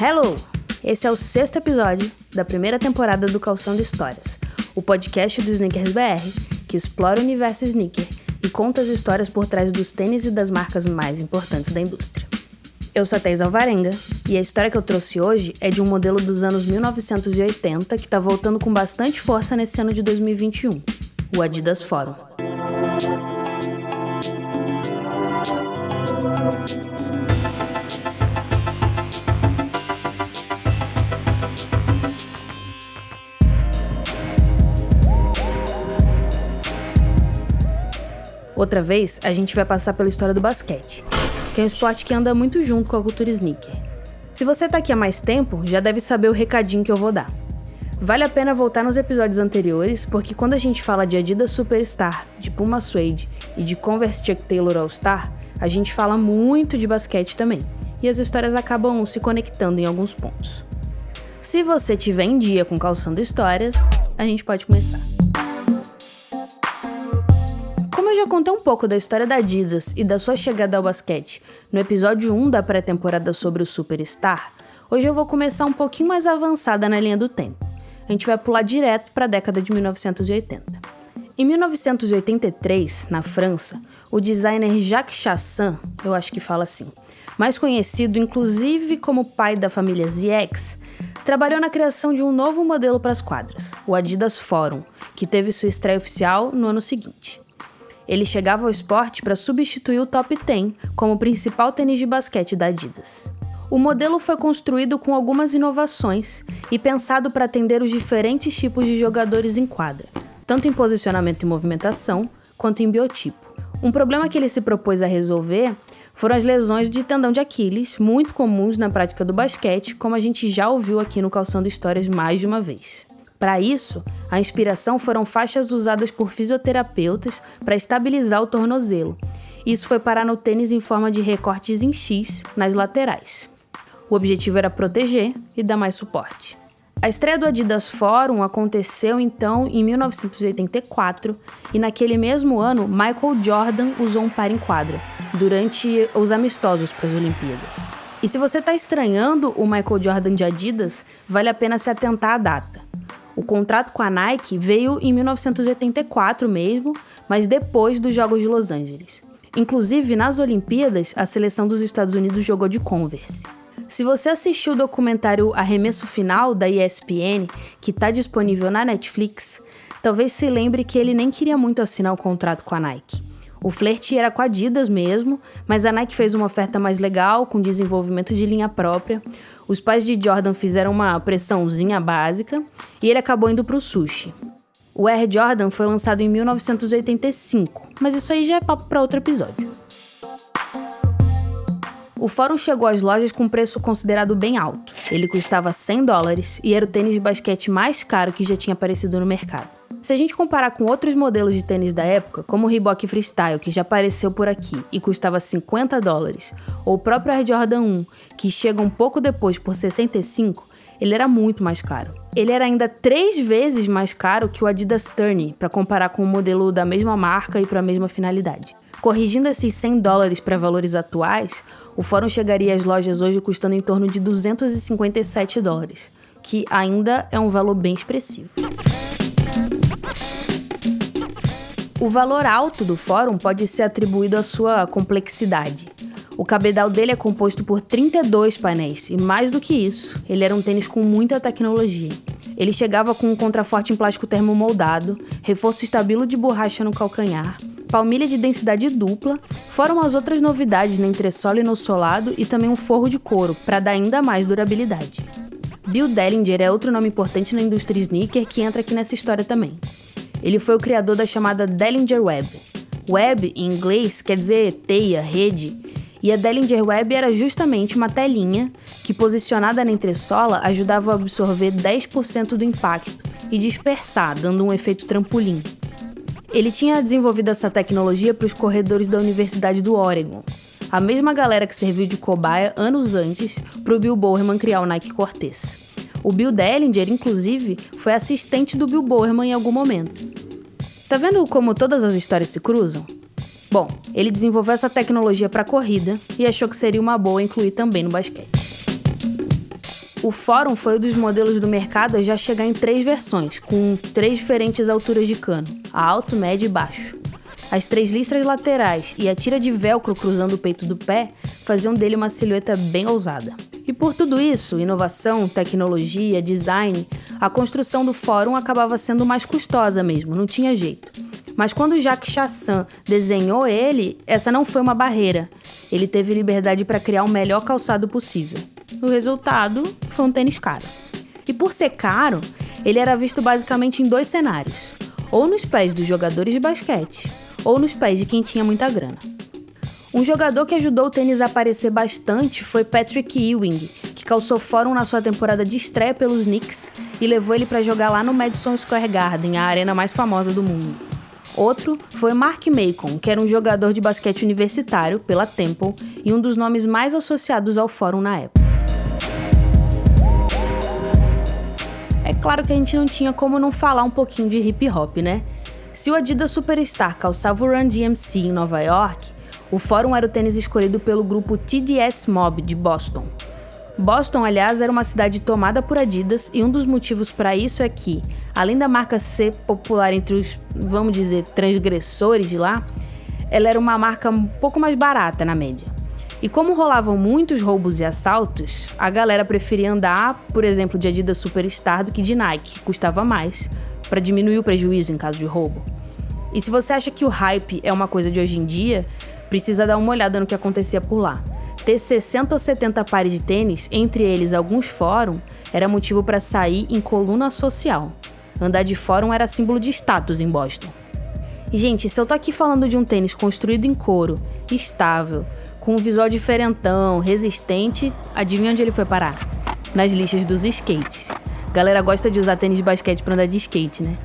Hello! Esse é o sexto episódio da primeira temporada do Calçando Histórias, o podcast do Sneakers BR que explora o universo sneaker e conta as histórias por trás dos tênis e das marcas mais importantes da indústria. Eu sou a Thais Alvarenga e a história que eu trouxe hoje é de um modelo dos anos 1980 que está voltando com bastante força nesse ano de 2021, o Adidas Forum. Outra vez, a gente vai passar pela história do basquete, que é um esporte que anda muito junto com a cultura sneaker. Se você tá aqui há mais tempo, já deve saber o recadinho que eu vou dar. Vale a pena voltar nos episódios anteriores, porque quando a gente fala de Adidas Superstar, de Puma Suede e de Converse Chuck Taylor All Star, a gente fala muito de basquete também, e as histórias acabam se conectando em alguns pontos. Se você tiver em dia com Calçando Histórias, a gente pode começar já contei um pouco da história da Adidas e da sua chegada ao basquete no episódio 1 da pré-temporada sobre o Superstar, hoje eu vou começar um pouquinho mais avançada na linha do tempo. A gente vai pular direto para a década de 1980. Em 1983, na França, o designer Jacques Chassin, eu acho que fala assim, mais conhecido inclusive como pai da família ZX, trabalhou na criação de um novo modelo para as quadras, o Adidas Forum, que teve sua estreia oficial no ano seguinte. Ele chegava ao esporte para substituir o Top 10 como principal tênis de basquete da Adidas. O modelo foi construído com algumas inovações e pensado para atender os diferentes tipos de jogadores em quadra, tanto em posicionamento e movimentação, quanto em biotipo. Um problema que ele se propôs a resolver foram as lesões de tendão de Aquiles, muito comuns na prática do basquete, como a gente já ouviu aqui no Calçando Histórias mais de uma vez. Para isso, a inspiração foram faixas usadas por fisioterapeutas para estabilizar o tornozelo. Isso foi parar no tênis em forma de recortes em X nas laterais. O objetivo era proteger e dar mais suporte. A estreia do Adidas Forum aconteceu então em 1984 e naquele mesmo ano Michael Jordan usou um par em quadra durante os amistosos para as Olimpíadas. E se você está estranhando o Michael Jordan de Adidas, vale a pena se atentar à data. O contrato com a Nike veio em 1984 mesmo, mas depois dos Jogos de Los Angeles. Inclusive, nas Olimpíadas, a seleção dos Estados Unidos jogou de Converse. Se você assistiu o documentário Arremesso Final da ESPN, que está disponível na Netflix, talvez se lembre que ele nem queria muito assinar o contrato com a Nike. O flerte era com a Adidas mesmo, mas a Nike fez uma oferta mais legal, com desenvolvimento de linha própria. Os pais de Jordan fizeram uma pressãozinha básica e ele acabou indo para o sushi. O Air Jordan foi lançado em 1985, mas isso aí já é papo para outro episódio. O Fórum chegou às lojas com um preço considerado bem alto. Ele custava 100 dólares e era o tênis de basquete mais caro que já tinha aparecido no mercado. Se a gente comparar com outros modelos de tênis da época, como o Reebok Freestyle, que já apareceu por aqui e custava 50 dólares, ou o próprio Air Jordan 1, que chega um pouco depois por 65, ele era muito mais caro. Ele era ainda três vezes mais caro que o Adidas Tourney, para comparar com o um modelo da mesma marca e para a mesma finalidade. Corrigindo esses 100 dólares para valores atuais, o Fórum chegaria às lojas hoje custando em torno de 257 dólares, que ainda é um valor bem expressivo. O valor alto do fórum pode ser atribuído à sua complexidade. O cabedal dele é composto por 32 painéis e, mais do que isso, ele era um tênis com muita tecnologia. Ele chegava com um contraforte em plástico termomoldado, reforço estabilo de borracha no calcanhar, palmilha de densidade dupla, foram as outras novidades na entressola e no solado e também um forro de couro para dar ainda mais durabilidade. Bill Dellinger é outro nome importante na indústria sneaker que entra aqui nessa história também. Ele foi o criador da chamada Dellinger Web. Web, em inglês, quer dizer teia, rede, e a Dellinger Web era justamente uma telinha que, posicionada na entressola, ajudava a absorver 10% do impacto e dispersar, dando um efeito trampolim. Ele tinha desenvolvido essa tecnologia para os corredores da Universidade do Oregon, a mesma galera que serviu de cobaia anos antes para o Bill Bowerman criar o Nike Cortez. O Bill Dellinger, inclusive, foi assistente do Bill Bowerman em algum momento. Tá vendo como todas as histórias se cruzam? Bom, ele desenvolveu essa tecnologia para corrida e achou que seria uma boa incluir também no basquete. O Fórum foi um dos modelos do mercado a já chegar em três versões, com três diferentes alturas de cano: alto, médio e baixo. As três listras laterais e a tira de velcro cruzando o peito do pé faziam dele uma silhueta bem ousada. E por tudo isso, inovação, tecnologia, design, a construção do fórum acabava sendo mais custosa mesmo, não tinha jeito. Mas quando Jacques Chassin desenhou ele, essa não foi uma barreira. Ele teve liberdade para criar o melhor calçado possível. O resultado foi um tênis caro. E por ser caro, ele era visto basicamente em dois cenários: ou nos pés dos jogadores de basquete, ou nos pés de quem tinha muita grana. Um jogador que ajudou o tênis a aparecer bastante foi Patrick Ewing, que calçou fórum na sua temporada de estreia pelos Knicks e levou ele para jogar lá no Madison Square Garden, a arena mais famosa do mundo. Outro foi Mark Macon, que era um jogador de basquete universitário pela Temple e um dos nomes mais associados ao fórum na época. É claro que a gente não tinha como não falar um pouquinho de hip hop, né? Se o Adidas Superstar calçava o Run DMC em Nova York, o Fórum era o tênis escolhido pelo grupo TDS Mob de Boston. Boston, aliás, era uma cidade tomada por Adidas e um dos motivos para isso é que, além da marca ser popular entre os, vamos dizer, transgressores de lá, ela era uma marca um pouco mais barata na média. E como rolavam muitos roubos e assaltos, a galera preferia andar, por exemplo, de Adidas Superstar do que de Nike, que custava mais, para diminuir o prejuízo em caso de roubo. E se você acha que o hype é uma coisa de hoje em dia, precisa dar uma olhada no que acontecia por lá. Ter 60 ou 70 pares de tênis, entre eles alguns fórum, era motivo para sair em coluna social. Andar de fórum era símbolo de status em Boston. Gente, se eu tô aqui falando de um tênis construído em couro, estável, com um visual diferentão, resistente, adivinha onde ele foi parar? Nas lixas dos skates. Galera gosta de usar tênis de basquete para andar de skate, né?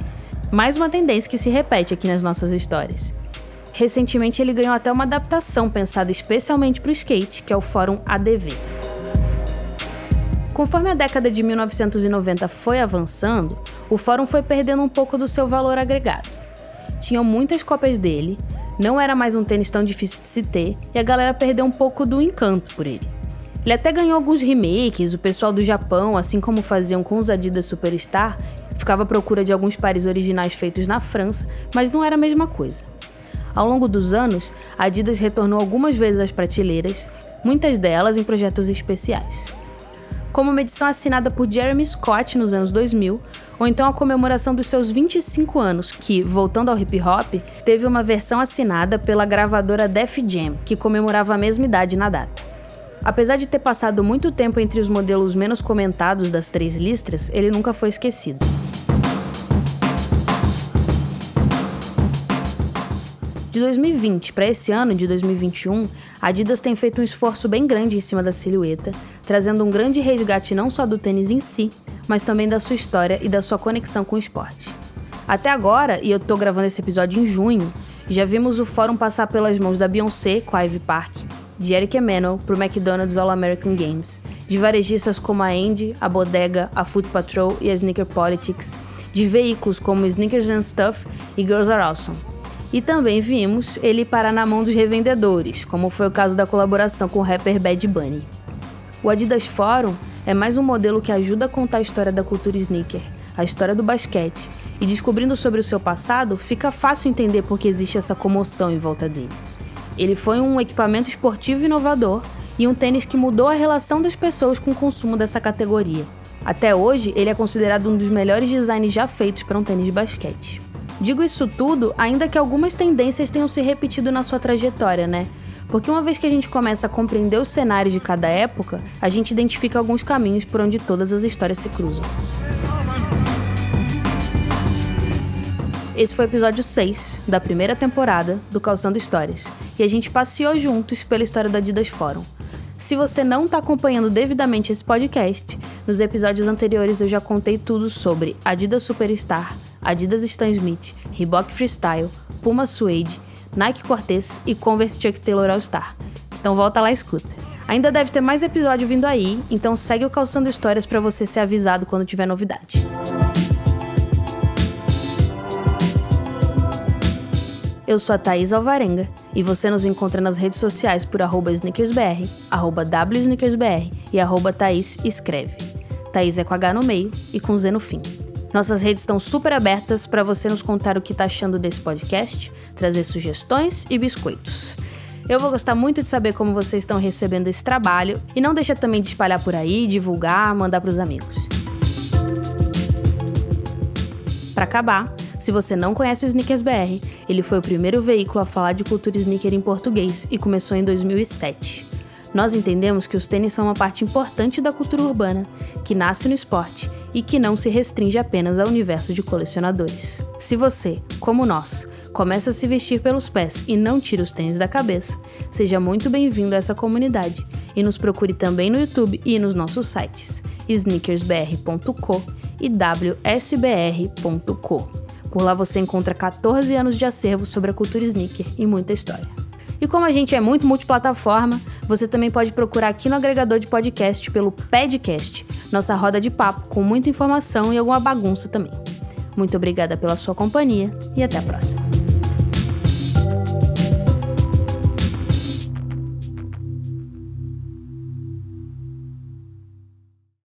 Mais uma tendência que se repete aqui nas nossas histórias. Recentemente ele ganhou até uma adaptação pensada especialmente para o skate, que é o Fórum ADV. Conforme a década de 1990 foi avançando, o fórum foi perdendo um pouco do seu valor agregado. Tinham muitas cópias dele, não era mais um tênis tão difícil de se ter e a galera perdeu um pouco do encanto por ele. Ele até ganhou alguns remakes, o pessoal do Japão, assim como faziam com os Adidas Superstar, ficava à procura de alguns pares originais feitos na França, mas não era a mesma coisa. Ao longo dos anos, a Adidas retornou algumas vezes às prateleiras, muitas delas em projetos especiais. Como uma edição assinada por Jeremy Scott nos anos 2000, ou então a comemoração dos seus 25 anos, que, voltando ao hip hop, teve uma versão assinada pela gravadora Def Jam, que comemorava a mesma idade na data. Apesar de ter passado muito tempo entre os modelos menos comentados das três listras, ele nunca foi esquecido. De 2020 para esse ano de 2021, a Adidas tem feito um esforço bem grande em cima da silhueta, trazendo um grande resgate não só do tênis em si, mas também da sua história e da sua conexão com o esporte. Até agora, e eu tô gravando esse episódio em junho, já vimos o fórum passar pelas mãos da Beyoncé com a Ivy Park, de Eric Emanuel para o McDonald's All-American Games, de varejistas como a Andy, a Bodega, a Foot Patrol e a Sneaker Politics, de veículos como Sneakers and Stuff e Girls Are Awesome. E também vimos ele parar na mão dos revendedores, como foi o caso da colaboração com o rapper Bad Bunny. O Adidas Forum é mais um modelo que ajuda a contar a história da cultura sneaker, a história do basquete, e descobrindo sobre o seu passado, fica fácil entender por que existe essa comoção em volta dele. Ele foi um equipamento esportivo inovador e um tênis que mudou a relação das pessoas com o consumo dessa categoria. Até hoje, ele é considerado um dos melhores designs já feitos para um tênis de basquete. Digo isso tudo ainda que algumas tendências tenham se repetido na sua trajetória, né? Porque uma vez que a gente começa a compreender os cenários de cada época, a gente identifica alguns caminhos por onde todas as histórias se cruzam. Esse foi o episódio 6 da primeira temporada do Calçando Histórias, e a gente passeou juntos pela história do Adidas Fórum. Se você não está acompanhando devidamente esse podcast, nos episódios anteriores eu já contei tudo sobre Adidas Superstar, Adidas Stan Smith, Reebok Freestyle, Puma Suede, Nike Cortez e Converse Chuck Taylor All Star. Então volta lá e escuta. Ainda deve ter mais episódio vindo aí, então segue o Calçando Histórias para você ser avisado quando tiver novidade. Eu sou a Thaís Alvarenga e você nos encontra nas redes sociais por arroba sneakersbr, arroba wsneakersbr e arroba Thaís Escreve. Thaís é com H no meio e com Z no fim. Nossas redes estão super abertas para você nos contar o que está achando desse podcast, trazer sugestões e biscoitos. Eu vou gostar muito de saber como vocês estão recebendo esse trabalho e não deixa também de espalhar por aí, divulgar, mandar para os amigos. Para acabar, se você não conhece o Sneakers BR, ele foi o primeiro veículo a falar de cultura sneaker em português e começou em 2007. Nós entendemos que os tênis são uma parte importante da cultura urbana, que nasce no esporte e que não se restringe apenas ao universo de colecionadores. Se você, como nós, começa a se vestir pelos pés e não tira os tênis da cabeça, seja muito bem-vindo a essa comunidade e nos procure também no YouTube e nos nossos sites sneakersbr.co e wsbr.co. Por lá você encontra 14 anos de acervo sobre a cultura sneaker e muita história. E como a gente é muito multiplataforma, você também pode procurar aqui no agregador de podcast pelo Podcast, nossa roda de papo com muita informação e alguma bagunça também. Muito obrigada pela sua companhia e até a próxima.